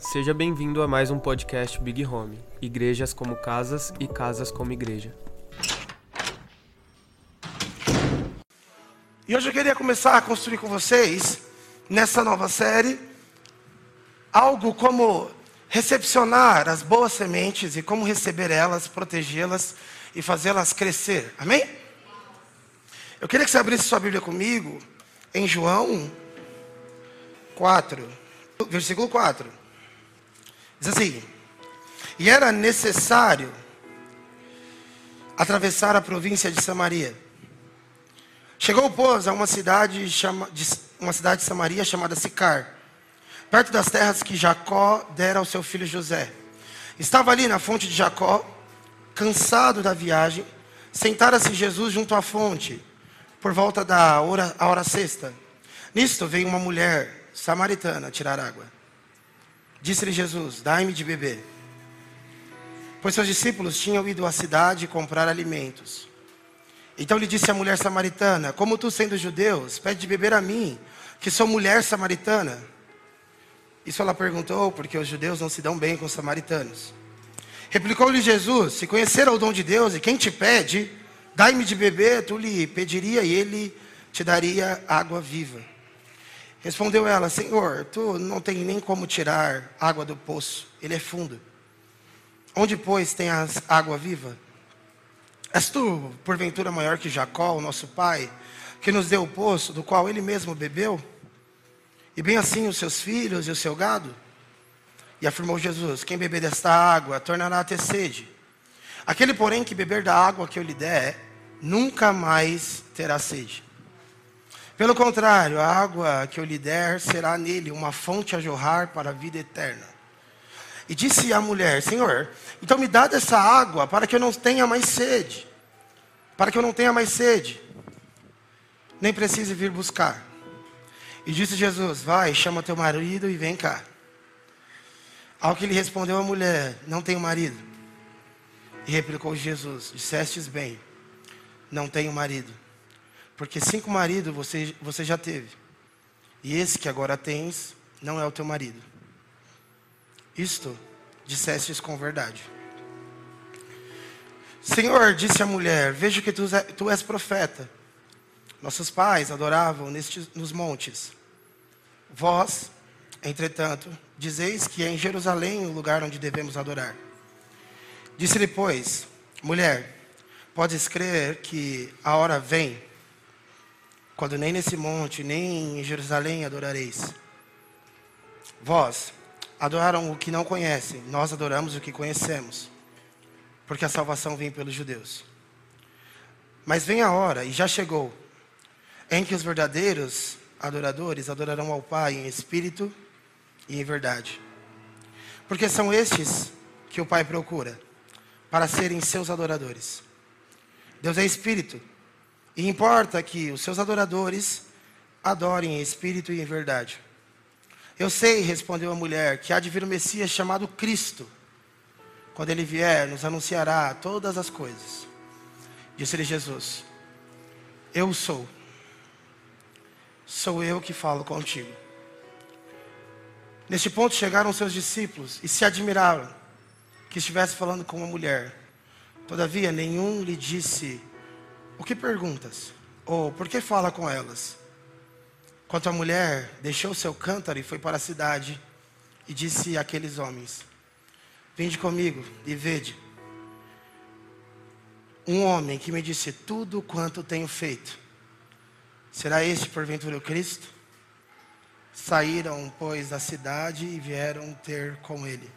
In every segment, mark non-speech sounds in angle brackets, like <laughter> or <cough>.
Seja bem-vindo a mais um podcast Big Home. Igrejas como casas e casas como igreja. E hoje eu queria começar a construir com vocês, nessa nova série, algo como recepcionar as boas sementes e como receber elas, protegê-las e fazê-las crescer. Amém? Eu queria que você abrisse sua Bíblia comigo em João 4, versículo 4. Diz assim: E era necessário atravessar a província de Samaria. Chegou, pois, a uma cidade, chama, de, uma cidade de Samaria chamada Sicar, perto das terras que Jacó dera ao seu filho José. Estava ali na fonte de Jacó, cansado da viagem, sentara-se Jesus junto à fonte, por volta da hora, a hora sexta. Nisto veio uma mulher samaritana tirar água. Disse-lhe Jesus: Dai-me de beber. Pois seus discípulos tinham ido à cidade comprar alimentos. Então lhe disse a mulher samaritana: Como tu, sendo judeus, pede de beber a mim, que sou mulher samaritana? Isso ela perguntou porque os judeus não se dão bem com os samaritanos. Replicou-lhe Jesus: Se conhecer o dom de Deus e quem te pede, dai-me de beber, tu lhe pediria e ele te daria água viva. Respondeu ela: Senhor, tu não tem nem como tirar água do poço, ele é fundo. Onde, pois, tem a água viva? És tu, porventura, maior que Jacó, o nosso pai, que nos deu o poço, do qual ele mesmo bebeu? E bem assim os seus filhos e o seu gado? E afirmou Jesus: Quem beber desta água tornará a ter sede. Aquele, porém, que beber da água que eu lhe der, nunca mais terá sede. Pelo contrário, a água que eu lhe der será nele uma fonte a jorrar para a vida eterna. E disse a mulher: Senhor, então me dá dessa água para que eu não tenha mais sede. Para que eu não tenha mais sede. Nem precise vir buscar. E disse Jesus: Vai, chama teu marido e vem cá. Ao que lhe respondeu a mulher: Não tenho marido. E replicou Jesus: Dissestes bem, não tenho marido. Porque cinco maridos você, você já teve. E esse que agora tens não é o teu marido. Isto dissestes com verdade. Senhor, disse a mulher, vejo que tu, tu és profeta. Nossos pais adoravam nestes, nos montes. Vós, entretanto, dizeis que é em Jerusalém o lugar onde devemos adorar. Disse-lhe, pois, mulher, podes crer que a hora vem, quando nem nesse monte, nem em Jerusalém adorareis. Vós adoraram o que não conhecem, nós adoramos o que conhecemos, porque a salvação vem pelos judeus. Mas vem a hora, e já chegou, em que os verdadeiros adoradores adorarão ao Pai em espírito e em verdade. Porque são estes que o Pai procura, para serem seus adoradores. Deus é espírito, e importa que os seus adoradores adorem em espírito e em verdade. Eu sei, respondeu a mulher, que há de vir o Messias chamado Cristo. Quando ele vier, nos anunciará todas as coisas. Disse-lhe Jesus: Eu sou. Sou eu que falo contigo. Neste ponto chegaram seus discípulos e se admiraram que estivesse falando com uma mulher. Todavia, nenhum lhe disse o que perguntas? Ou por que fala com elas? Quanto a mulher, deixou seu cântaro e foi para a cidade e disse àqueles homens: Vinde comigo e vede. Um homem que me disse tudo quanto tenho feito. Será este porventura o Cristo? Saíram, pois, da cidade e vieram ter com ele.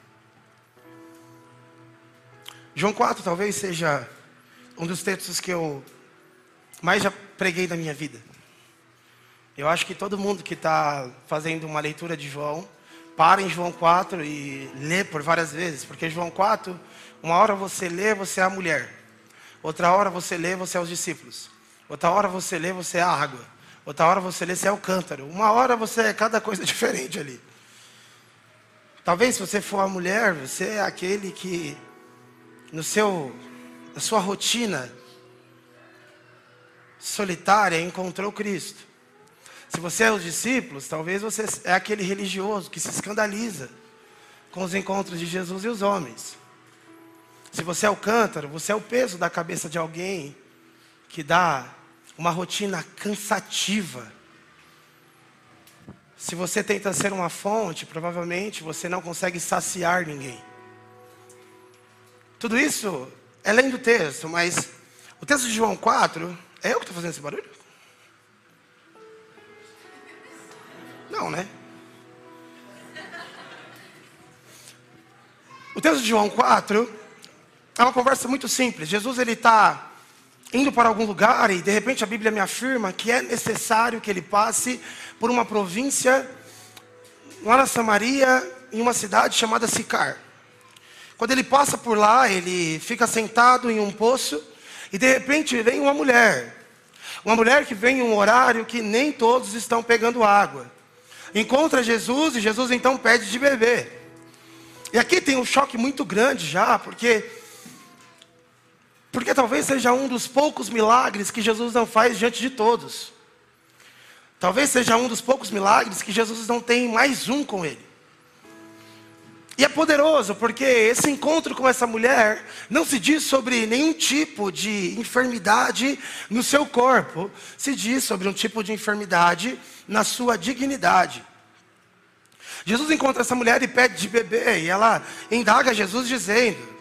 João 4 talvez seja um dos textos que eu mais já preguei na minha vida. Eu acho que todo mundo que está fazendo uma leitura de João, para em João 4 e lê por várias vezes, porque João 4, uma hora você lê, você é a mulher. Outra hora você lê, você é os discípulos. Outra hora você lê, você é a água. Outra hora você lê, você é o cântaro. Uma hora você é cada coisa <laughs> diferente ali. Talvez se você for a mulher, você é aquele que no seu na sua rotina solitária encontrou Cristo. Se você é os discípulos, talvez você é aquele religioso que se escandaliza com os encontros de Jesus e os homens. Se você é o cântaro, você é o peso da cabeça de alguém que dá uma rotina cansativa. Se você tenta ser uma fonte, provavelmente você não consegue saciar ninguém. Tudo isso é além do texto, mas o texto de João 4, é eu que estou fazendo esse barulho? Não, né? O texto de João 4 é uma conversa muito simples. Jesus ele está indo para algum lugar e de repente a Bíblia me afirma que é necessário que ele passe por uma província lá na Samaria, em uma cidade chamada Sicar. Quando ele passa por lá, ele fica sentado em um poço e de repente vem uma mulher. Uma mulher que vem em um horário que nem todos estão pegando água. Encontra Jesus e Jesus então pede de beber. E aqui tem um choque muito grande já, porque porque talvez seja um dos poucos milagres que Jesus não faz diante de todos. Talvez seja um dos poucos milagres que Jesus não tem mais um com ele. E é poderoso, porque esse encontro com essa mulher não se diz sobre nenhum tipo de enfermidade no seu corpo, se diz sobre um tipo de enfermidade na sua dignidade. Jesus encontra essa mulher e pede de beber, e ela indaga Jesus dizendo: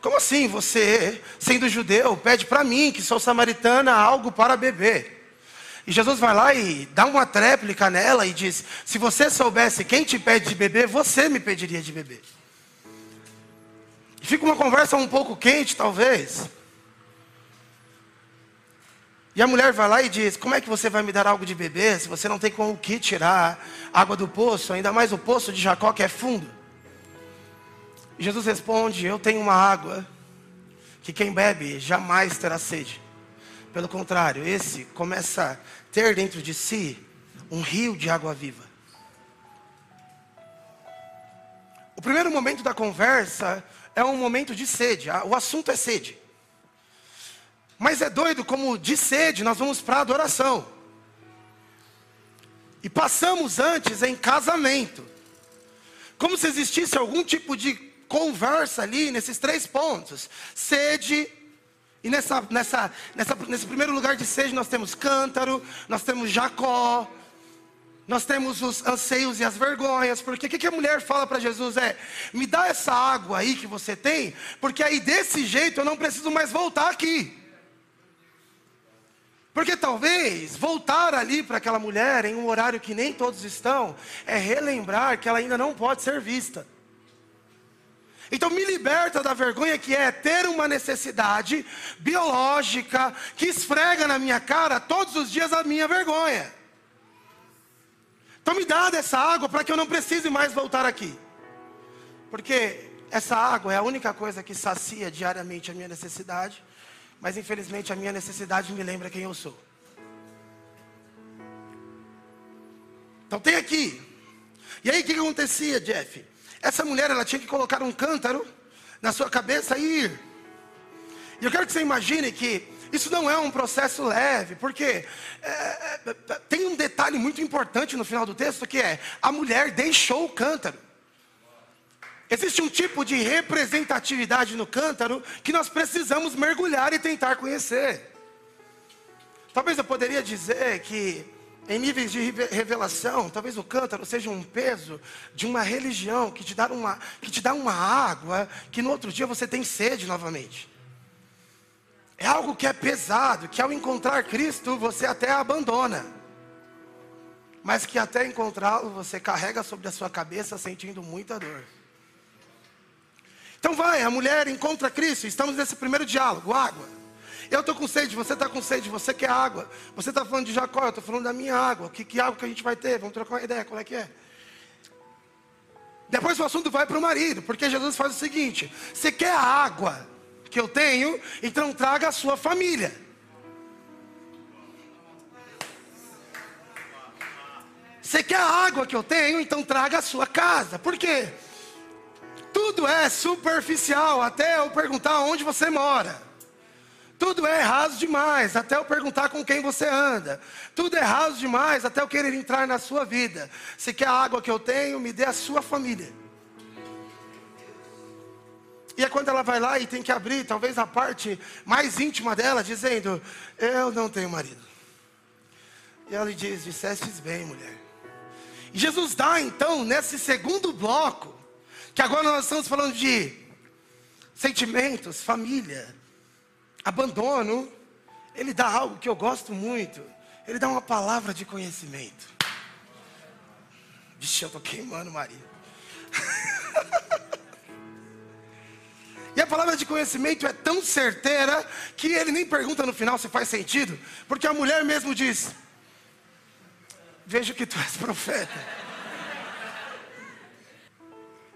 como assim você, sendo judeu, pede para mim, que sou samaritana, algo para beber? E Jesus vai lá e dá uma tréplica nela e diz: Se você soubesse quem te pede de beber, você me pediria de beber. E fica uma conversa um pouco quente, talvez. E a mulher vai lá e diz: Como é que você vai me dar algo de beber se você não tem com o que tirar água do poço, ainda mais o poço de Jacó que é fundo? Jesus responde: Eu tenho uma água que quem bebe jamais terá sede. Pelo contrário, esse começa a ter dentro de si um rio de água viva. O primeiro momento da conversa é um momento de sede. O assunto é sede. Mas é doido como de sede nós vamos para adoração. E passamos antes em casamento. Como se existisse algum tipo de conversa ali nesses três pontos: sede. E nessa, nessa, nessa, nesse primeiro lugar de sede nós temos cântaro, nós temos Jacó, nós temos os anseios e as vergonhas, porque o que, que a mulher fala para Jesus é: me dá essa água aí que você tem, porque aí desse jeito eu não preciso mais voltar aqui. Porque talvez voltar ali para aquela mulher em um horário que nem todos estão, é relembrar que ela ainda não pode ser vista. Então me liberta da vergonha que é ter uma necessidade biológica que esfrega na minha cara todos os dias a minha vergonha. Então me dá dessa água para que eu não precise mais voltar aqui. Porque essa água é a única coisa que sacia diariamente a minha necessidade, mas infelizmente a minha necessidade me lembra quem eu sou. Então tem aqui. E aí o que acontecia, Jeff? Essa mulher, ela tinha que colocar um cântaro na sua cabeça e ir. E eu quero que você imagine que isso não é um processo leve, porque é, é, tem um detalhe muito importante no final do texto que é: a mulher deixou o cântaro. Existe um tipo de representatividade no cântaro que nós precisamos mergulhar e tentar conhecer. Talvez eu poderia dizer que em níveis de revelação, talvez o cântaro seja um peso de uma religião que te dá uma, que te dá uma água que no outro dia você tem sede novamente. É algo que é pesado, que ao encontrar Cristo você até abandona, mas que até encontrá-lo você carrega sobre a sua cabeça sentindo muita dor. Então vai, a mulher encontra Cristo, estamos nesse primeiro diálogo, água. Eu estou com sede, você está com sede, você quer água. Você está falando de Jacó, eu estou falando da minha água. Que, que água que a gente vai ter? Vamos trocar uma ideia, qual é que é? Depois o assunto vai para o marido, porque Jesus faz o seguinte: você quer a água que eu tenho, então traga a sua família. Você quer a água que eu tenho, então traga a sua casa. Por quê? Tudo é superficial, até eu perguntar onde você mora. Tudo é raso demais, até eu perguntar com quem você anda. Tudo é raso demais, até eu querer entrar na sua vida. Se quer a água que eu tenho, me dê a sua família. E é quando ela vai lá e tem que abrir, talvez a parte mais íntima dela, dizendo: Eu não tenho marido. E ela lhe diz: Dissestes bem, mulher. E Jesus dá então, nesse segundo bloco, que agora nós estamos falando de sentimentos, família, abandono, ele dá algo que eu gosto muito. Ele dá uma palavra de conhecimento. Vixe, eu tô queimando, Maria. <laughs> E a palavra de conhecimento é tão certeira que ele nem pergunta no final se faz sentido, porque a mulher mesmo diz: Vejo que tu és profeta.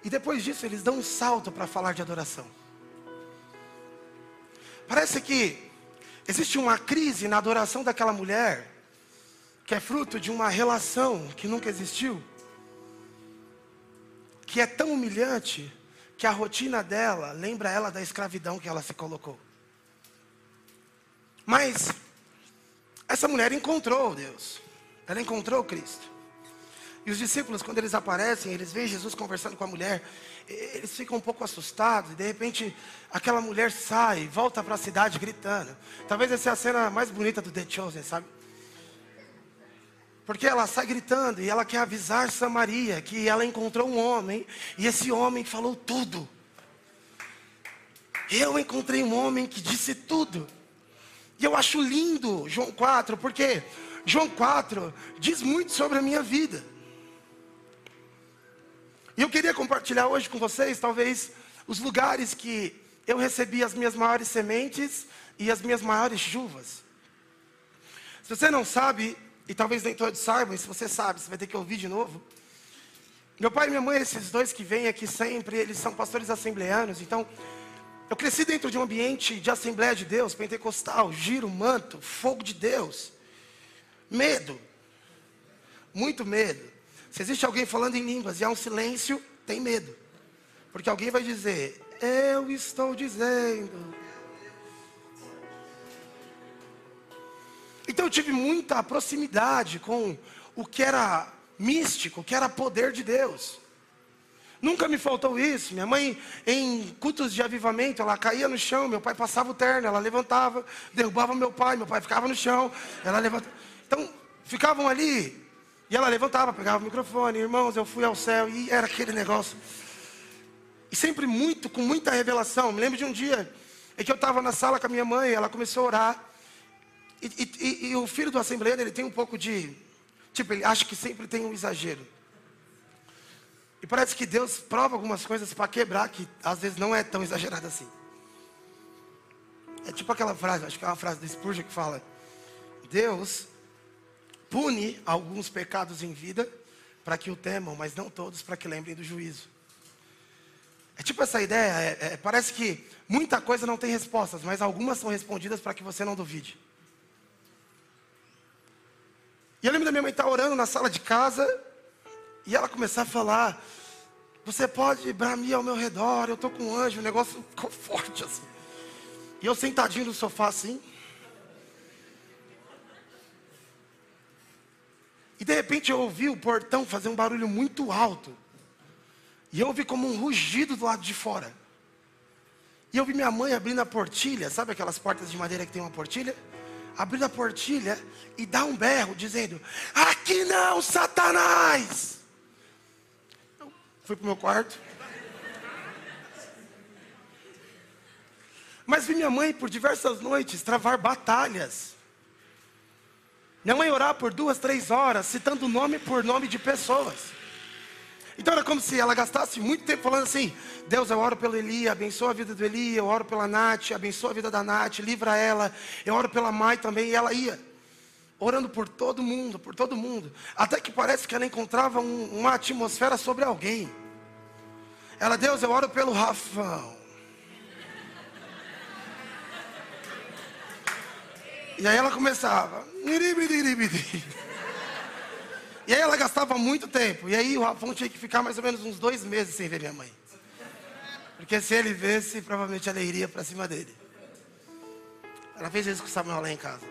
E depois disso eles dão um salto para falar de adoração. Parece que existe uma crise na adoração daquela mulher, que é fruto de uma relação que nunca existiu, que é tão humilhante que a rotina dela lembra ela da escravidão que ela se colocou. Mas essa mulher encontrou Deus. Ela encontrou Cristo. E os discípulos, quando eles aparecem, eles veem Jesus conversando com a mulher, eles ficam um pouco assustados, e de repente aquela mulher sai, volta para a cidade gritando. Talvez essa é a cena mais bonita do The Chosen, sabe? Porque ela sai gritando e ela quer avisar Samaria que ela encontrou um homem e esse homem falou tudo. Eu encontrei um homem que disse tudo. E eu acho lindo João 4, porque João 4 diz muito sobre a minha vida. E eu queria compartilhar hoje com vocês, talvez, os lugares que eu recebi as minhas maiores sementes e as minhas maiores chuvas. Se você não sabe, e talvez nem todos saibam, e se você sabe, você vai ter que ouvir de novo. Meu pai e minha mãe, esses dois que vêm aqui sempre, eles são pastores assembleanos, então eu cresci dentro de um ambiente de Assembleia de Deus, pentecostal, giro, manto, fogo de Deus, medo, muito medo. Se existe alguém falando em línguas e há um silêncio, tem medo, porque alguém vai dizer: Eu estou dizendo. Então eu tive muita proximidade com o que era místico, o que era poder de Deus. Nunca me faltou isso. Minha mãe, em cultos de avivamento, ela caía no chão, meu pai passava o terno, ela levantava, derrubava meu pai, meu pai ficava no chão, ela levantava. Então, ficavam ali, e ela levantava, pegava o microfone, irmãos, eu fui ao céu, e era aquele negócio. E sempre muito, com muita revelação. Me lembro de um dia em que eu estava na sala com a minha mãe, ela começou a orar. E, e, e, o filho do assembleano, ele tem um pouco de. Tipo, ele acha que sempre tem um exagero. E parece que Deus prova algumas coisas para quebrar, que às vezes não é tão exagerado assim. É tipo aquela frase, acho que é uma frase do Spurgeon que fala: Deus pune alguns pecados em vida para que o temam, mas não todos para que lembrem do juízo. É tipo essa ideia, é, é, parece que muita coisa não tem respostas, mas algumas são respondidas para que você não duvide. E eu lembro da minha mãe estar orando na sala de casa e ela começar a falar: Você pode bramir ao meu redor, eu estou com um anjo, o negócio ficou <laughs> forte assim. E eu sentadinho no sofá assim. E de repente eu ouvi o portão fazer um barulho muito alto. E eu ouvi como um rugido do lado de fora. E eu vi minha mãe abrindo a portilha, sabe aquelas portas de madeira que tem uma portilha? abrindo a portilha e dá um berro, dizendo: Aqui não, Satanás! Eu fui para o meu quarto. Mas vi minha mãe por diversas noites travar batalhas. Minha mãe orar por duas, três horas, citando nome por nome de pessoas. Então era como se ela gastasse muito tempo falando assim: Deus, eu oro pelo Eli, abençoa a vida do Eli, eu oro pela Nath, abençoa a vida da Nath, livra ela, eu oro pela Mai também, e ela ia. Orando por todo mundo, por todo mundo. Até que parece que ela encontrava um, uma atmosfera sobre alguém. Ela, Deus, eu oro pelo Rafão. E aí ela começava. E aí ela gastava muito tempo. E aí o Rafão tinha que ficar mais ou menos uns dois meses sem ver minha mãe. Porque se ele visse, provavelmente ela iria para cima dele. Ela fez isso com o Samuel lá em casa.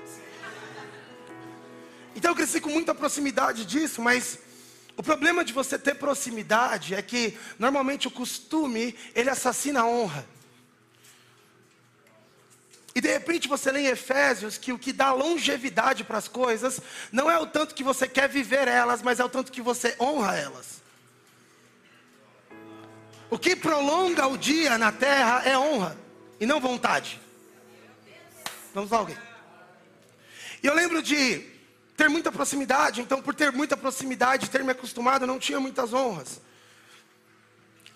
Então eu cresci com muita proximidade disso, mas o problema de você ter proximidade é que normalmente o costume ele assassina a honra. E de repente você lê em Efésios que o que dá longevidade para as coisas não é o tanto que você quer viver elas, mas é o tanto que você honra elas. O que prolonga o dia na terra é honra e não vontade. Vamos lá, alguém. E eu lembro de ter muita proximidade, então por ter muita proximidade, ter me acostumado, eu não tinha muitas honras.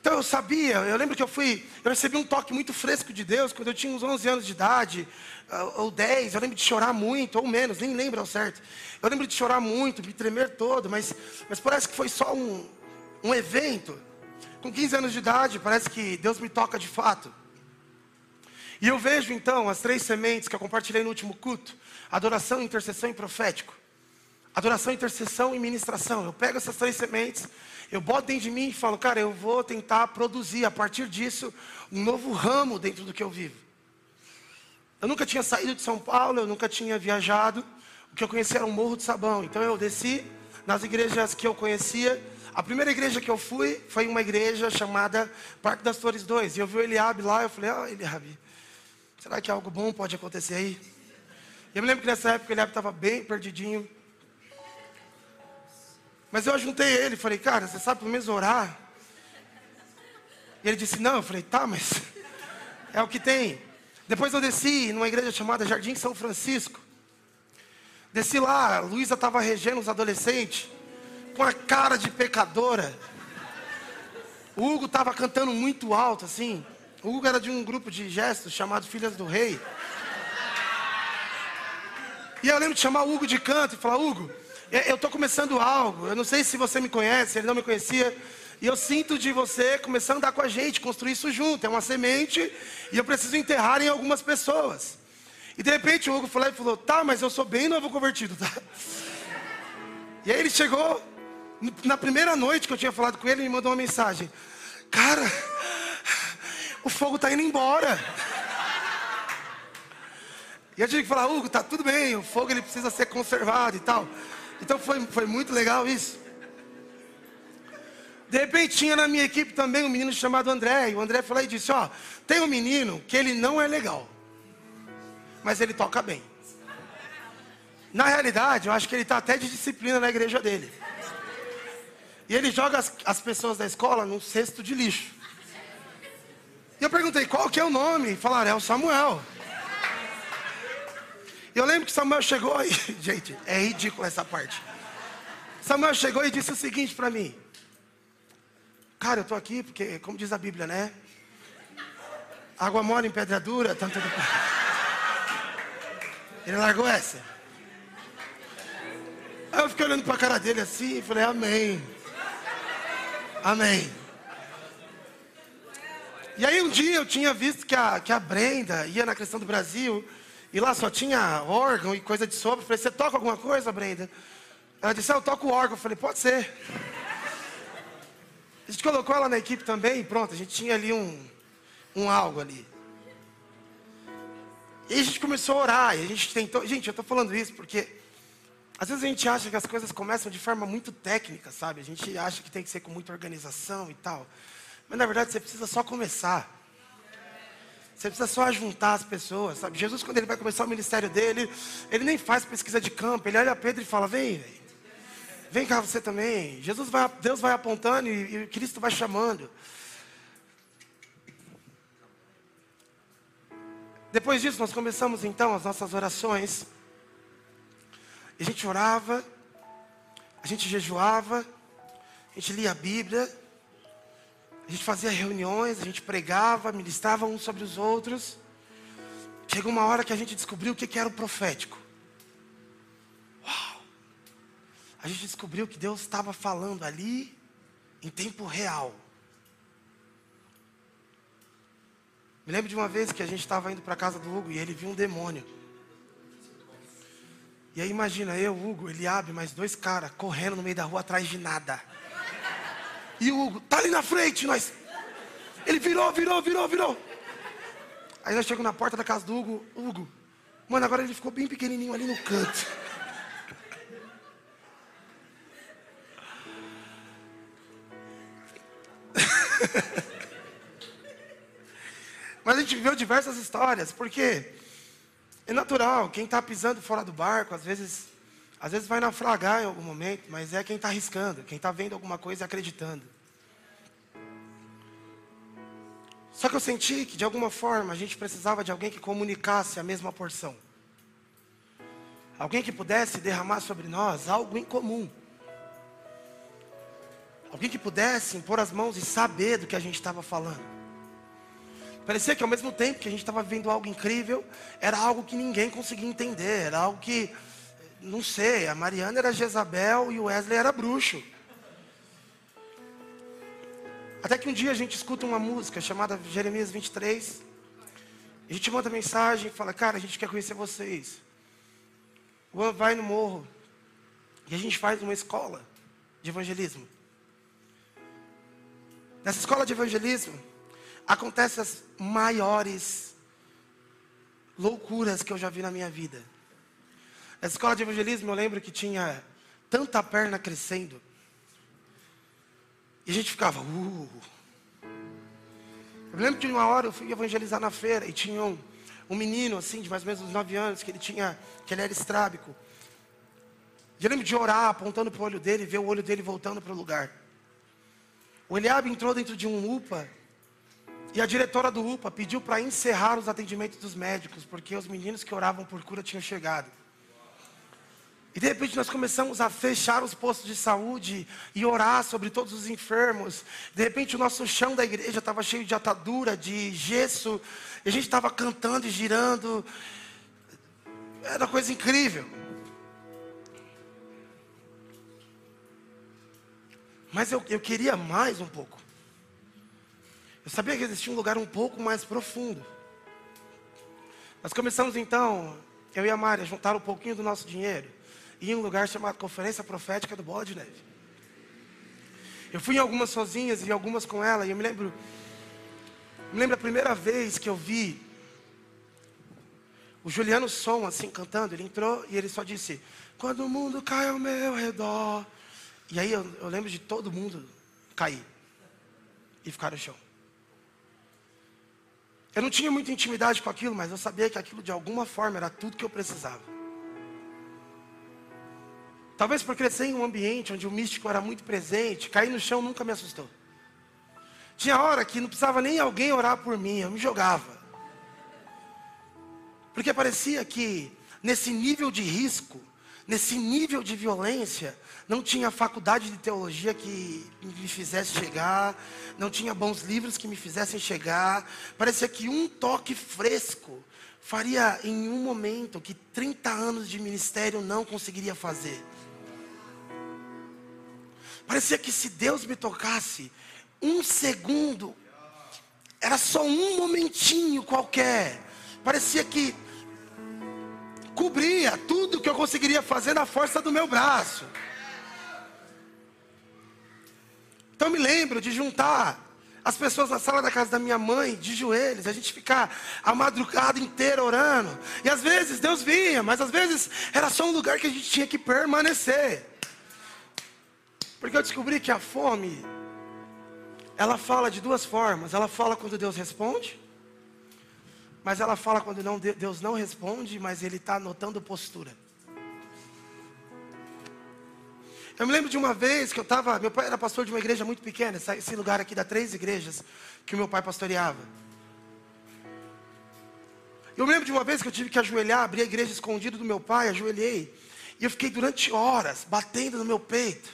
Então eu sabia, eu lembro que eu fui, eu recebi um toque muito fresco de Deus quando eu tinha uns 11 anos de idade, ah, ou 10, eu lembro de chorar muito, ou menos, nem lembro ao certo. Eu lembro de chorar muito, me tremer todo, mas, mas parece que foi só um, um evento. Com 15 anos de idade, parece que Deus me toca de fato. E eu vejo então as três sementes que eu compartilhei no último culto: adoração, intercessão e profético. Adoração, intercessão e ministração. Eu pego essas três sementes eu boto dentro de mim e falo, cara, eu vou tentar produzir a partir disso um novo ramo dentro do que eu vivo. Eu nunca tinha saído de São Paulo, eu nunca tinha viajado. O que eu conhecia era um morro de sabão. Então eu desci nas igrejas que eu conhecia. A primeira igreja que eu fui foi uma igreja chamada Parque das Flores 2. E eu vi o Eliabe lá, eu falei, ó oh, Eliabe, será que algo bom pode acontecer aí? E eu me lembro que nessa época o Eliabe estava bem perdidinho. Mas eu juntei ele, falei, cara, você sabe pelo menos orar? E ele disse, não. Eu falei, tá, mas é o que tem. Depois eu desci numa igreja chamada Jardim São Francisco. Desci lá, a Luísa estava regendo os adolescentes, com a cara de pecadora. O Hugo estava cantando muito alto, assim. O Hugo era de um grupo de gestos chamado Filhas do Rei. E eu lembro de chamar o Hugo de canto e falar, Hugo, eu estou começando algo. Eu não sei se você me conhece, ele não me conhecia. E eu sinto de você começar a andar com a gente, construir isso junto. É uma semente e eu preciso enterrar em algumas pessoas. E de repente o Hugo falou e falou: Tá, mas eu sou bem novo convertido, tá? E aí ele chegou, na primeira noite que eu tinha falado com ele, ele me mandou uma mensagem: Cara, o fogo está indo embora. E eu tive que falar: Hugo, tá tudo bem, o fogo ele precisa ser conservado e tal. Então foi, foi muito legal isso. De repente tinha na minha equipe também um menino chamado André. E o André falou e disse: Ó, tem um menino que ele não é legal, mas ele toca bem. Na realidade, eu acho que ele está até de disciplina na igreja dele. E ele joga as, as pessoas da escola num cesto de lixo. E eu perguntei, qual que é o nome? E falaram, é o Samuel. Eu lembro que Samuel chegou e, <laughs> gente, é ridículo essa parte. Samuel chegou e disse o seguinte para mim: Cara, eu estou aqui porque, como diz a Bíblia, né? Água mora em pedra dura, tanto. Ele largou essa. Aí eu fiquei olhando para a cara dele assim e falei: Amém. Amém. E aí um dia eu tinha visto que a, que a Brenda ia na questão do Brasil e lá só tinha órgão e coisa de sopro. Eu falei, você toca alguma coisa, Brenda? Ela disse, ah, eu toco órgão. Eu falei, pode ser. A gente colocou ela na equipe também e pronto, a gente tinha ali um, um algo ali. E a gente começou a orar, e a gente tentou. Gente, eu estou falando isso porque às vezes a gente acha que as coisas começam de forma muito técnica, sabe? A gente acha que tem que ser com muita organização e tal. Mas na verdade você precisa só começar. Você precisa só juntar as pessoas, sabe? Jesus, quando ele vai começar o ministério dele, ele nem faz pesquisa de campo. Ele olha Pedro e fala: Vem, vem cá você também. Jesus vai, Deus vai apontando e, e Cristo vai chamando. Depois disso, nós começamos então as nossas orações. E a gente orava, a gente jejuava, a gente lia a Bíblia. A gente fazia reuniões, a gente pregava, ministrava uns sobre os outros. Chegou uma hora que a gente descobriu o que era o profético. Uau! A gente descobriu que Deus estava falando ali em tempo real. Me lembro de uma vez que a gente estava indo para a casa do Hugo e ele viu um demônio. E aí imagina eu, Hugo, ele abre mais dois caras correndo no meio da rua atrás de nada. E o Hugo, tá ali na frente, nós. Ele virou, virou, virou, virou. Aí nós chegamos na porta da casa do Hugo. Hugo, mano, agora ele ficou bem pequenininho ali no canto. <laughs> Mas a gente viveu diversas histórias, porque É natural, quem está pisando fora do barco, às vezes, às vezes vai naufragar em algum momento, mas é quem está arriscando, quem está vendo alguma coisa e acreditando. Só que eu senti que de alguma forma a gente precisava de alguém que comunicasse a mesma porção. Alguém que pudesse derramar sobre nós algo em comum. Alguém que pudesse impor as mãos e saber do que a gente estava falando. Parecia que ao mesmo tempo que a gente estava vendo algo incrível, era algo que ninguém conseguia entender, era algo que, não sei, a Mariana era Jezabel e o Wesley era bruxo. Até que um dia a gente escuta uma música chamada Jeremias 23. A gente manda mensagem e fala, cara, a gente quer conhecer vocês. O vai no morro. E a gente faz uma escola de evangelismo. Nessa escola de evangelismo, acontecem as maiores loucuras que eu já vi na minha vida. Nessa escola de evangelismo, eu lembro que tinha tanta perna crescendo. E a gente ficava, uh. Eu lembro que uma hora eu fui evangelizar na feira e tinha um, um menino, assim, de mais ou menos uns 9 anos, que ele tinha, que ele era estrábico. E eu lembro de orar, apontando para o olho dele, ver o olho dele voltando para o lugar. O Eliabe entrou dentro de um UPA e a diretora do UPA pediu para encerrar os atendimentos dos médicos, porque os meninos que oravam por cura tinham chegado. E de repente nós começamos a fechar os postos de saúde e orar sobre todos os enfermos. De repente o nosso chão da igreja estava cheio de atadura, de gesso, e a gente estava cantando e girando. Era coisa incrível. Mas eu, eu queria mais um pouco. Eu sabia que existia um lugar um pouco mais profundo. Nós começamos então, eu e a Mari, a juntar um pouquinho do nosso dinheiro em um lugar chamado Conferência Profética do Bola de Neve. Eu fui em algumas sozinhas e algumas com ela, e eu me lembro, me lembro a primeira vez que eu vi o Juliano Som assim cantando, ele entrou e ele só disse: Quando o mundo cai ao meu redor, e aí eu, eu lembro de todo mundo cair e ficar no chão. Eu não tinha muita intimidade com aquilo, mas eu sabia que aquilo de alguma forma era tudo que eu precisava. Talvez por crescer em um ambiente onde o místico era muito presente, cair no chão nunca me assustou. Tinha hora que não precisava nem alguém orar por mim, eu me jogava. Porque parecia que nesse nível de risco, nesse nível de violência, não tinha faculdade de teologia que me fizesse chegar, não tinha bons livros que me fizessem chegar. Parecia que um toque fresco faria em um momento que 30 anos de ministério não conseguiria fazer. Parecia que se Deus me tocasse, um segundo, era só um momentinho qualquer. Parecia que cobria tudo que eu conseguiria fazer na força do meu braço. Então me lembro de juntar as pessoas na sala da casa da minha mãe, de joelhos, a gente ficar a madrugada inteira orando. E às vezes Deus vinha, mas às vezes era só um lugar que a gente tinha que permanecer. Porque eu descobri que a fome, ela fala de duas formas. Ela fala quando Deus responde, mas ela fala quando não, Deus não responde, mas Ele está anotando postura. Eu me lembro de uma vez que eu estava. Meu pai era pastor de uma igreja muito pequena, esse lugar aqui dá três igrejas que o meu pai pastoreava. Eu me lembro de uma vez que eu tive que ajoelhar, abrir a igreja escondida do meu pai, ajoelhei. E eu fiquei durante horas batendo no meu peito,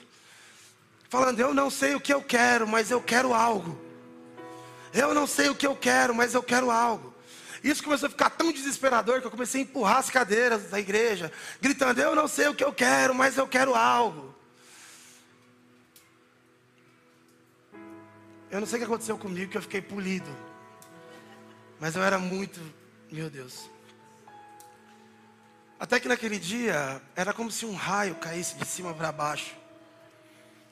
falando: Eu não sei o que eu quero, mas eu quero algo. Eu não sei o que eu quero, mas eu quero algo. Isso começou a ficar tão desesperador que eu comecei a empurrar as cadeiras da igreja, gritando: Eu não sei o que eu quero, mas eu quero algo. Eu não sei o que aconteceu comigo, que eu fiquei polido. Mas eu era muito, meu Deus. Até que naquele dia, era como se um raio caísse de cima para baixo.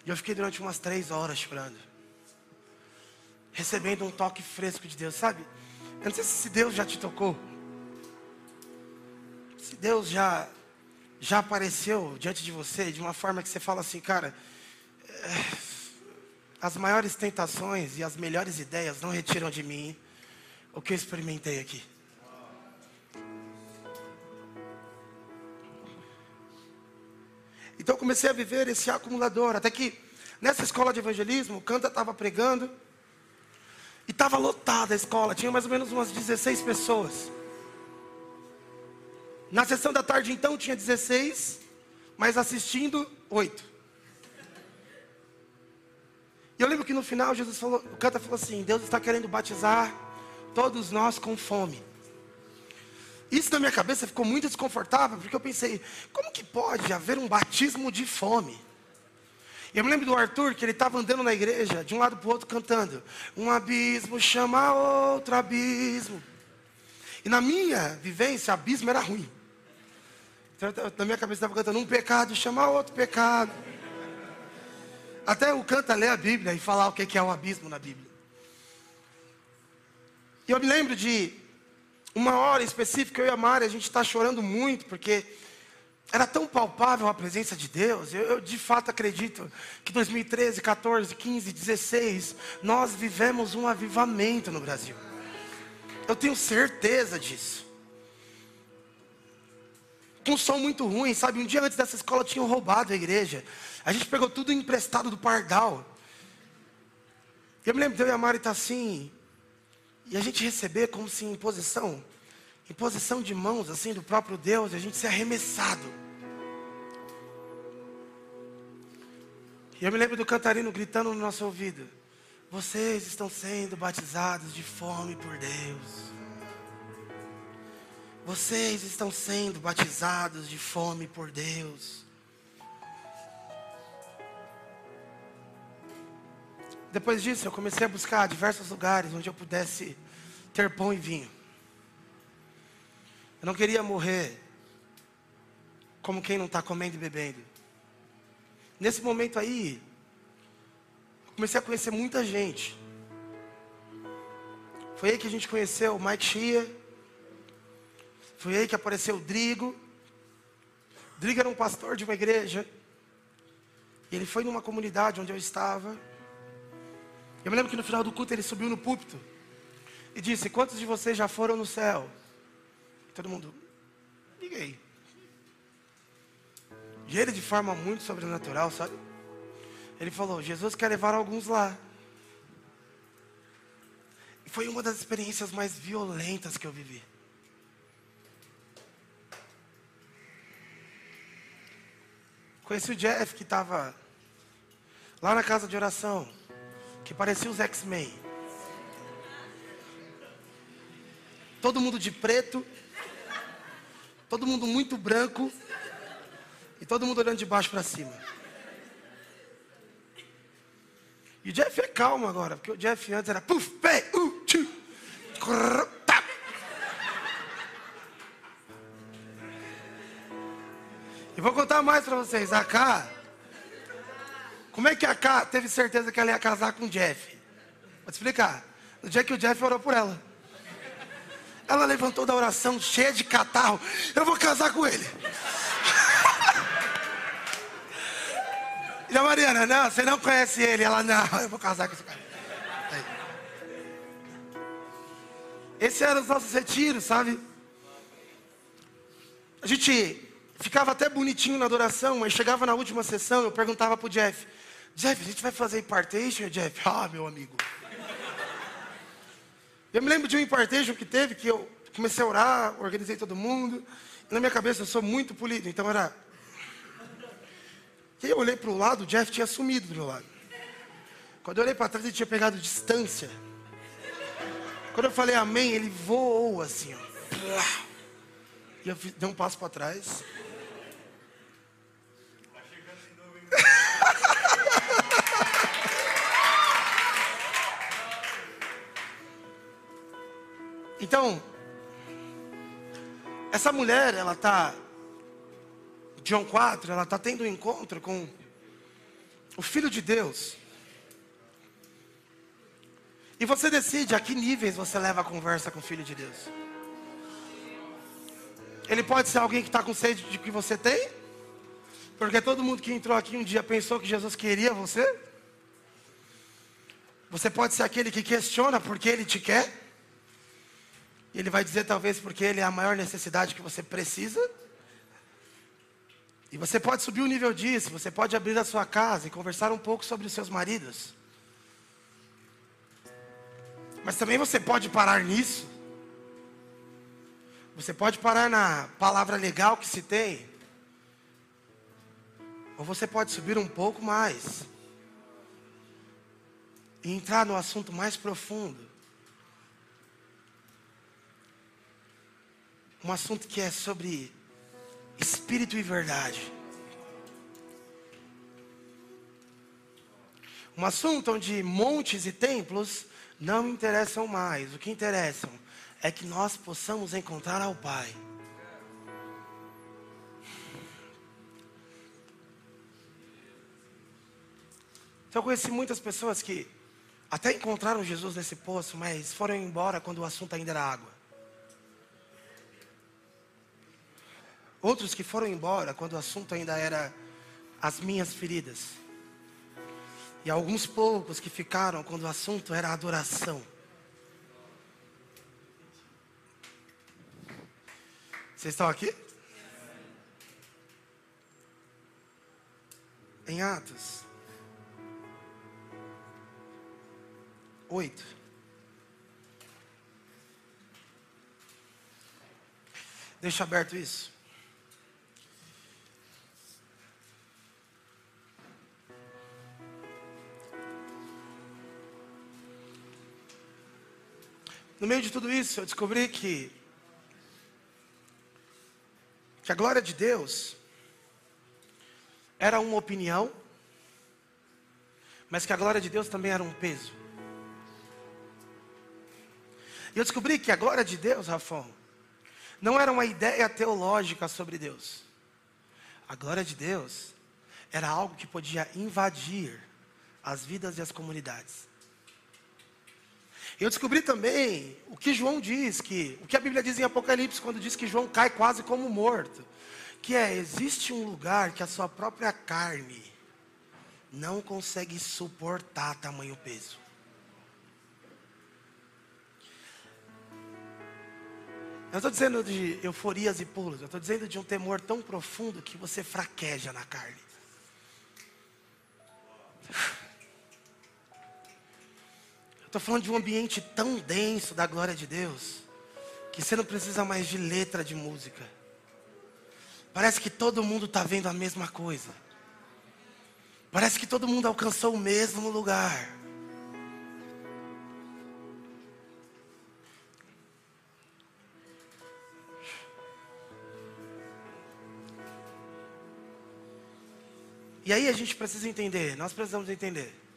E eu fiquei durante umas três horas chorando. Recebendo um toque fresco de Deus, sabe? Eu não sei se Deus já te tocou. Se Deus já, já apareceu diante de você de uma forma que você fala assim, cara. É as maiores tentações e as melhores ideias não retiram de mim o que eu experimentei aqui. Então eu comecei a viver esse acumulador. Até que nessa escola de evangelismo, o Canta estava pregando. E estava lotada a escola, tinha mais ou menos umas 16 pessoas. Na sessão da tarde então tinha 16, mas assistindo, 8. E eu lembro que no final, Jesus falou, o canta falou assim: Deus está querendo batizar todos nós com fome. Isso na minha cabeça ficou muito desconfortável, porque eu pensei: como que pode haver um batismo de fome? Eu me lembro do Arthur, que ele estava andando na igreja, de um lado para o outro, cantando: Um abismo chama outro abismo. E na minha vivência, abismo era ruim. Então, na minha cabeça estava cantando: Um pecado chama outro pecado. Até o canta ler a Bíblia e falar o que é o abismo na Bíblia. E eu me lembro de uma hora específica, eu e a Mari, a gente está chorando muito, porque era tão palpável a presença de Deus. Eu, eu, de fato acredito que 2013, 14, 15, 16, nós vivemos um avivamento no Brasil. Eu tenho certeza disso. Um som muito ruim, sabe? Um dia antes dessa escola tinham roubado a igreja. A gente pegou tudo emprestado do Pardal. Eu me lembro de eu e a Mari tá assim, e a gente receber como se em posição, em posição de mãos assim do próprio Deus, a gente ser arremessado. E eu me lembro do cantarino gritando no nosso ouvido: Vocês estão sendo batizados de fome por Deus. Vocês estão sendo batizados de fome por Deus. Depois disso, eu comecei a buscar diversos lugares onde eu pudesse ter pão e vinho. Eu não queria morrer como quem não está comendo e bebendo. Nesse momento aí, eu comecei a conhecer muita gente. Foi aí que a gente conheceu o Mike Shea. Foi aí que apareceu o Drigo. O Drigo era um pastor de uma igreja. E ele foi numa comunidade onde eu estava. Eu me lembro que no final do culto ele subiu no púlpito e disse: Quantos de vocês já foram no céu? E todo mundo, ninguém. E ele, de forma muito sobrenatural, sabe? Ele falou: Jesus quer levar alguns lá. E foi uma das experiências mais violentas que eu vivi. Conheci o Jeff que estava lá na casa de oração que parecia os X-Men. Todo mundo de preto, todo mundo muito branco e todo mundo olhando de baixo para cima. E o Jeff é calmo agora, porque o Jeff antes era puf, pé, uh, tchu. E vou contar mais para vocês. A K como é que a K teve certeza que ela ia casar com o Jeff? Vou te explicar. No dia que o Jeff orou por ela. Ela levantou da oração cheia de catarro. Eu vou casar com ele. <laughs> E a Mariana, não, você não conhece ele. Ela, não, eu vou casar com esse cara. Aí. Esse era os nossos retiros, sabe? A gente ficava até bonitinho na adoração, mas chegava na última sessão, eu perguntava pro Jeff, Jeff, a gente vai fazer impartation, Jeff? Ah, meu amigo. Eu me lembro de um impartation que teve, que eu comecei a orar, organizei todo mundo. Na minha cabeça eu sou muito polido, então era. E aí eu olhei para o lado, o Jeff tinha sumido do meu lado. Quando eu olhei para trás, ele tinha pegado distância. Quando eu falei amém, ele voou assim, ó. E eu dei um passo para trás. Então, essa mulher, ela está, João 4, ela está tendo um encontro com o Filho de Deus. E você decide a que níveis você leva a conversa com o Filho de Deus. Ele pode ser alguém que está com sede de que você tem, porque todo mundo que entrou aqui um dia pensou que Jesus queria você. Você pode ser aquele que questiona porque ele te quer. Ele vai dizer talvez porque ele é a maior necessidade que você precisa. E você pode subir o nível disso, você pode abrir a sua casa e conversar um pouco sobre os seus maridos. Mas também você pode parar nisso. Você pode parar na palavra legal que se tem. Ou você pode subir um pouco mais. E entrar no assunto mais profundo. Um assunto que é sobre espírito e verdade. Um assunto onde montes e templos não interessam mais. O que interessam é que nós possamos encontrar ao Pai. Então, eu conheci muitas pessoas que até encontraram Jesus nesse poço, mas foram embora quando o assunto ainda era água. Outros que foram embora quando o assunto ainda era as minhas feridas. E alguns poucos que ficaram quando o assunto era adoração. Vocês estão aqui? Em Atos. Oito. Deixa aberto isso. No meio de tudo isso, eu descobri que que a glória de Deus era uma opinião, mas que a glória de Deus também era um peso. E eu descobri que a glória de Deus, Rafão, não era uma ideia teológica sobre Deus. A glória de Deus era algo que podia invadir as vidas e as comunidades. Eu descobri também o que João diz, que o que a Bíblia diz em Apocalipse, quando diz que João cai quase como morto, que é, existe um lugar que a sua própria carne não consegue suportar tamanho peso. Eu estou dizendo de euforias e pulos, eu estou dizendo de um temor tão profundo que você fraqueja na carne. Estou falando de um ambiente tão denso da glória de Deus, que você não precisa mais de letra de música. Parece que todo mundo está vendo a mesma coisa. Parece que todo mundo alcançou o mesmo lugar. E aí a gente precisa entender, nós precisamos entender.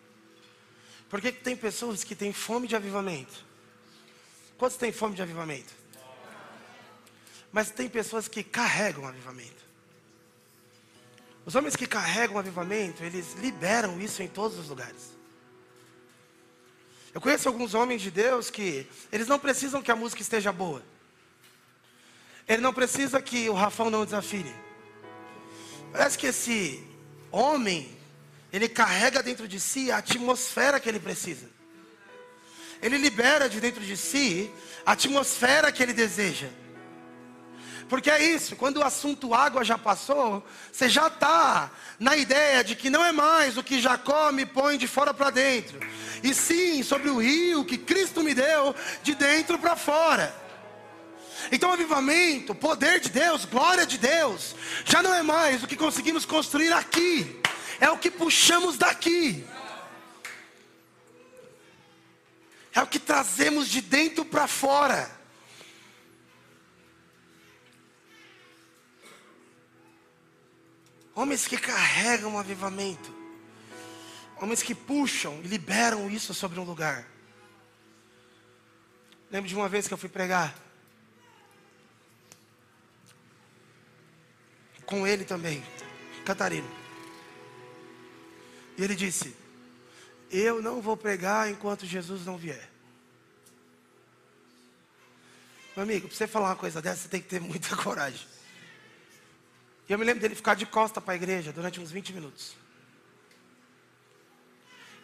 Por que, tem pessoas que têm fome de avivamento? Quantos têm fome de avivamento? Mas tem pessoas que carregam avivamento. Os homens que carregam avivamento, eles liberam isso em todos os lugares. Eu conheço alguns homens de Deus que eles não precisam que a música esteja boa. Ele não precisa que o Rafão não desafine. Parece que esse homem ele carrega dentro de si a atmosfera que ele precisa. Ele libera de dentro de si a atmosfera que ele deseja. Porque é isso, quando o assunto água já passou, você já está na ideia de que não é mais o que Jacó me põe de fora para dentro, e sim sobre o rio que Cristo me deu de dentro para fora. Então, avivamento, poder de Deus, glória de Deus, já não é mais o que conseguimos construir aqui, é o que puxamos daqui. É o que trazemos de dentro para fora. Homens que carregam o avivamento. Homens que puxam e liberam isso sobre um lugar. Lembro de uma vez que eu fui pregar. Com ele também, Catarino. E ele disse: Eu não vou pregar enquanto Jesus não vier. Meu amigo, para você falar uma coisa dessa, você tem que ter muita <laughs> coragem. E eu me lembro dele ficar de costa para a igreja durante uns 20 minutos.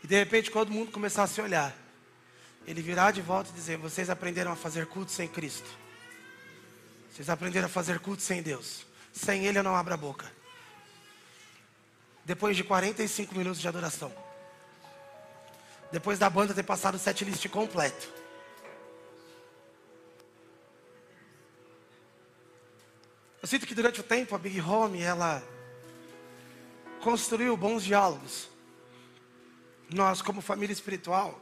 E de repente, quando o mundo começar a se olhar, ele virar de volta e dizer: Vocês aprenderam a fazer culto sem Cristo. Vocês aprenderam a fazer culto sem Deus. Sem Ele eu não abro a boca. Depois de 45 minutos de adoração. Depois da banda ter passado o set list completo. Eu sinto que durante o tempo a Big Home ela construiu bons diálogos. Nós, como família espiritual,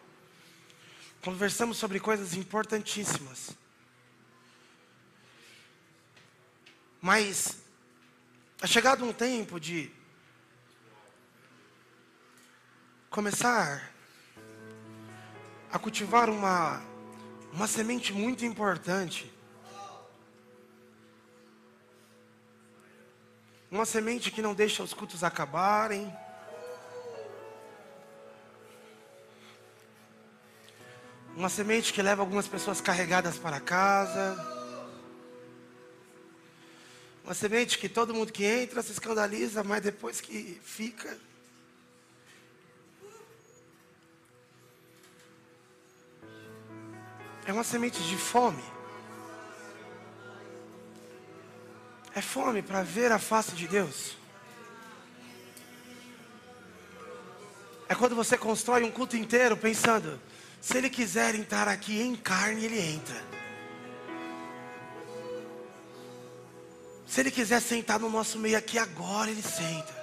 conversamos sobre coisas importantíssimas. Mas é chegado um tempo de começar a cultivar uma, uma semente muito importante. Uma semente que não deixa os cultos acabarem. Uma semente que leva algumas pessoas carregadas para casa. Uma semente que todo mundo que entra se escandaliza, mas depois que fica. É uma semente de fome. É fome para ver a face de Deus. É quando você constrói um culto inteiro pensando: se Ele quiser entrar aqui em carne, Ele entra. Se Ele quiser sentar no nosso meio aqui agora, Ele senta.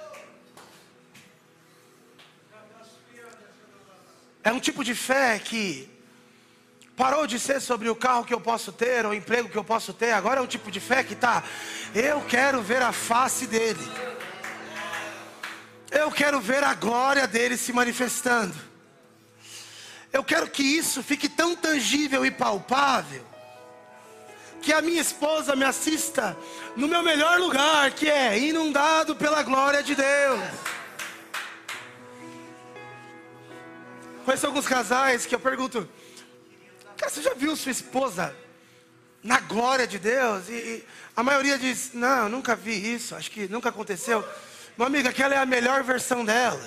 É um tipo de fé que parou de ser sobre o carro que eu posso ter, o emprego que eu posso ter. Agora é um tipo de fé que está, eu quero ver a face dele. Eu quero ver a glória dele se manifestando. Eu quero que isso fique tão tangível e palpável que a minha esposa me assista no meu melhor lugar, que é inundado pela glória de Deus. Conheço alguns casais que eu pergunto, cara, você já viu sua esposa na glória de Deus? E, e a maioria diz, não, nunca vi isso, acho que nunca aconteceu. Meu amigo, aquela é a melhor versão dela.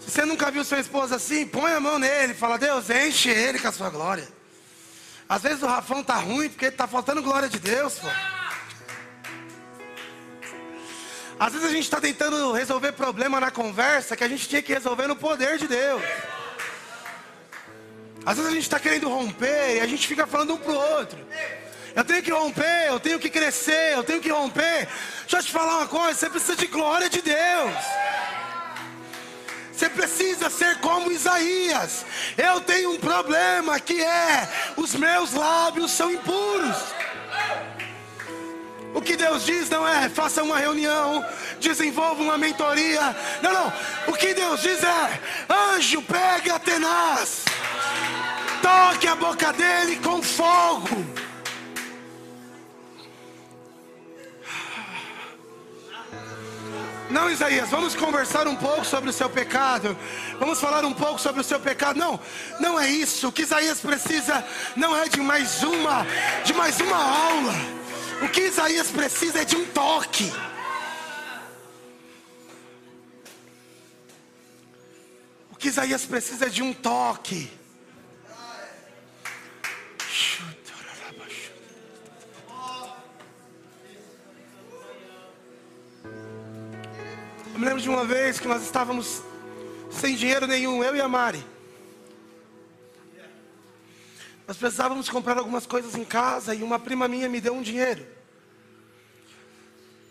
Se você nunca viu sua esposa assim, põe a mão nele, fala, Deus, enche ele com a sua glória. Às vezes o Rafão tá ruim porque tá faltando glória de Deus, pô. Às vezes a gente está tentando resolver problema na conversa que a gente tinha que resolver no poder de Deus. Às vezes a gente está querendo romper e a gente fica falando um pro outro. Eu tenho que romper, eu tenho que crescer, eu tenho que romper. Deixa eu te falar uma coisa: você precisa de glória de Deus. Você precisa ser como Isaías. Eu tenho um problema que é os meus lábios são impuros. O que Deus diz não é faça uma reunião, desenvolva uma mentoria. Não, não. O que Deus diz é: anjo, pega tenaz, toque a boca dele com fogo. Não, Isaías, vamos conversar um pouco sobre o seu pecado. Vamos falar um pouco sobre o seu pecado. Não, não é isso. O que Isaías precisa não é de mais uma, de mais uma aula. O que Isaías precisa é de um toque. O que Isaías precisa é de um toque. Me lembro de uma vez que nós estávamos sem dinheiro nenhum, eu e a Mari. Nós precisávamos comprar algumas coisas em casa e uma prima minha me deu um dinheiro.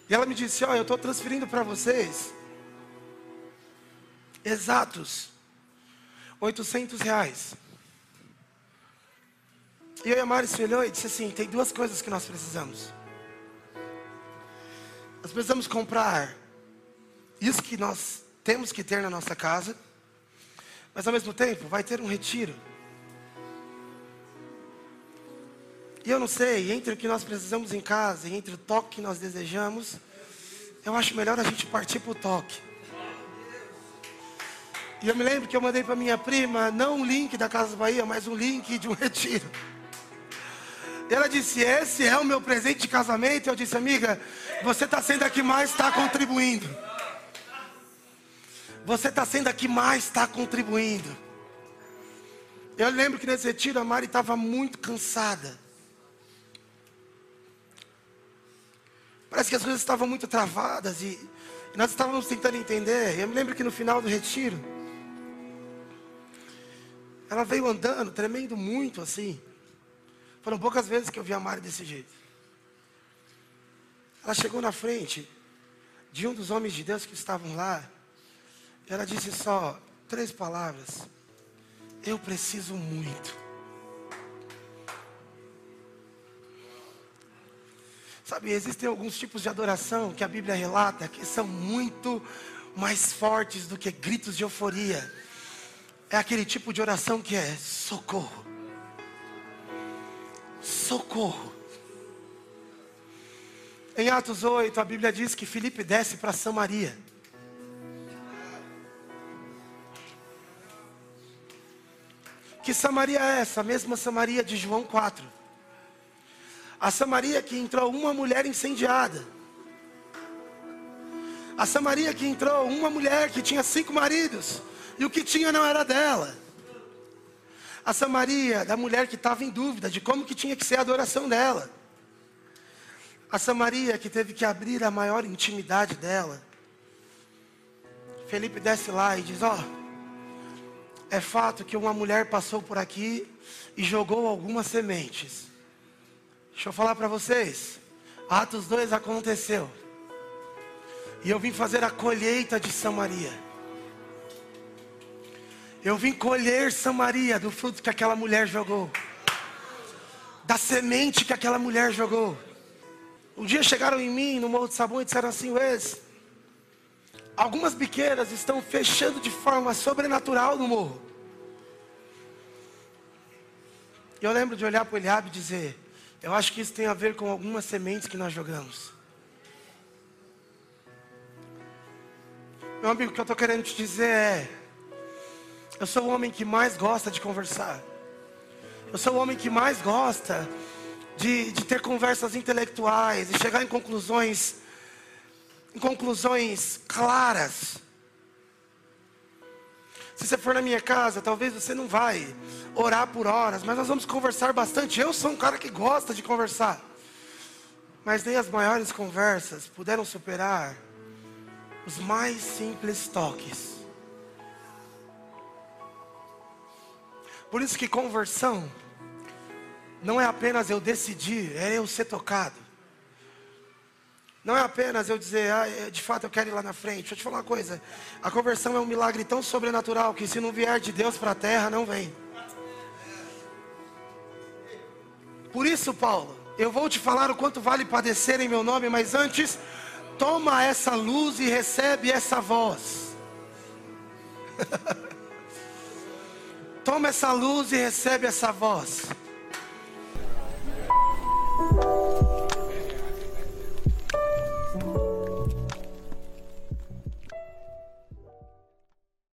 E ela me disse: Olha, eu estou transferindo para vocês exatos 800 reais. E eu e a Mari se olhou e disse assim: Tem duas coisas que nós precisamos. Nós precisamos comprar isso que nós temos que ter na nossa casa, mas ao mesmo tempo vai ter um retiro. E eu não sei, entre o que nós precisamos em casa e entre o toque que nós desejamos, eu acho melhor a gente partir para o toque. E eu me lembro que eu mandei para minha prima, não um link da Casa Bahia, mas um link de um <laughs> retiro. Ela disse: Esse é o meu presente de casamento. Eu disse, amiga, você está sendo a que mais está contribuindo. Você está sendo a que mais está contribuindo. Eu lembro que nesse retiro a Mari estava muito cansada. Parece que as coisas estavam muito travadas e, nós estávamos tentando entender. Eu me lembro que no final do retiro, ela veio andando, tremendo muito assim. Foram poucas vezes que eu vi a Mari desse jeito. Ela chegou na frente de um dos homens de Deus que estavam lá. Ela disse só três palavras. Eu preciso muito. Sabe, existem alguns tipos de adoração que a Bíblia relata que são muito mais fortes do que gritos de euforia. É aquele tipo de oração que é socorro. Socorro. Em Atos 8, a Bíblia diz que Filipe desce para Samaria. Que Samaria é essa? A mesma Samaria de João 4. A Samaria que entrou uma mulher incendiada. A Samaria que entrou uma mulher que tinha cinco maridos. E o que tinha não era dela. A Samaria da mulher que estava em dúvida de como que tinha que ser a adoração dela. A Samaria que teve que abrir a maior intimidade dela. Felipe desce lá e diz: Ó, oh, é fato que uma mulher passou por aqui e jogou algumas sementes. Deixa eu falar para vocês. Atos 2 aconteceu. E eu vim fazer a colheita de Samaria. Eu vim colher Samaria do fruto que aquela mulher jogou. Da semente que aquela mulher jogou. Um dia chegaram em mim no Morro de Sabão e disseram assim, Wes, algumas biqueiras estão fechando de forma sobrenatural no morro. Eu lembro de olhar para o Eliabe e dizer, eu acho que isso tem a ver com algumas sementes que nós jogamos. Meu amigo, o que eu estou querendo te dizer é, eu sou o homem que mais gosta de conversar. Eu sou o homem que mais gosta de, de ter conversas intelectuais e chegar em conclusões, conclusões claras. Se você for na minha casa, talvez você não vai orar por horas, mas nós vamos conversar bastante. Eu sou um cara que gosta de conversar. Mas nem as maiores conversas puderam superar os mais simples toques. Por isso que conversão não é apenas eu decidir, é eu ser tocado. Não é apenas eu dizer, ah, é, de fato eu quero ir lá na frente. Deixa eu te falar uma coisa. A conversão é um milagre tão sobrenatural que se não vier de Deus para a terra, não vem. Por isso, Paulo, eu vou te falar o quanto vale padecer em meu nome, mas antes, toma essa luz e recebe essa voz. <laughs> toma essa luz e recebe essa voz.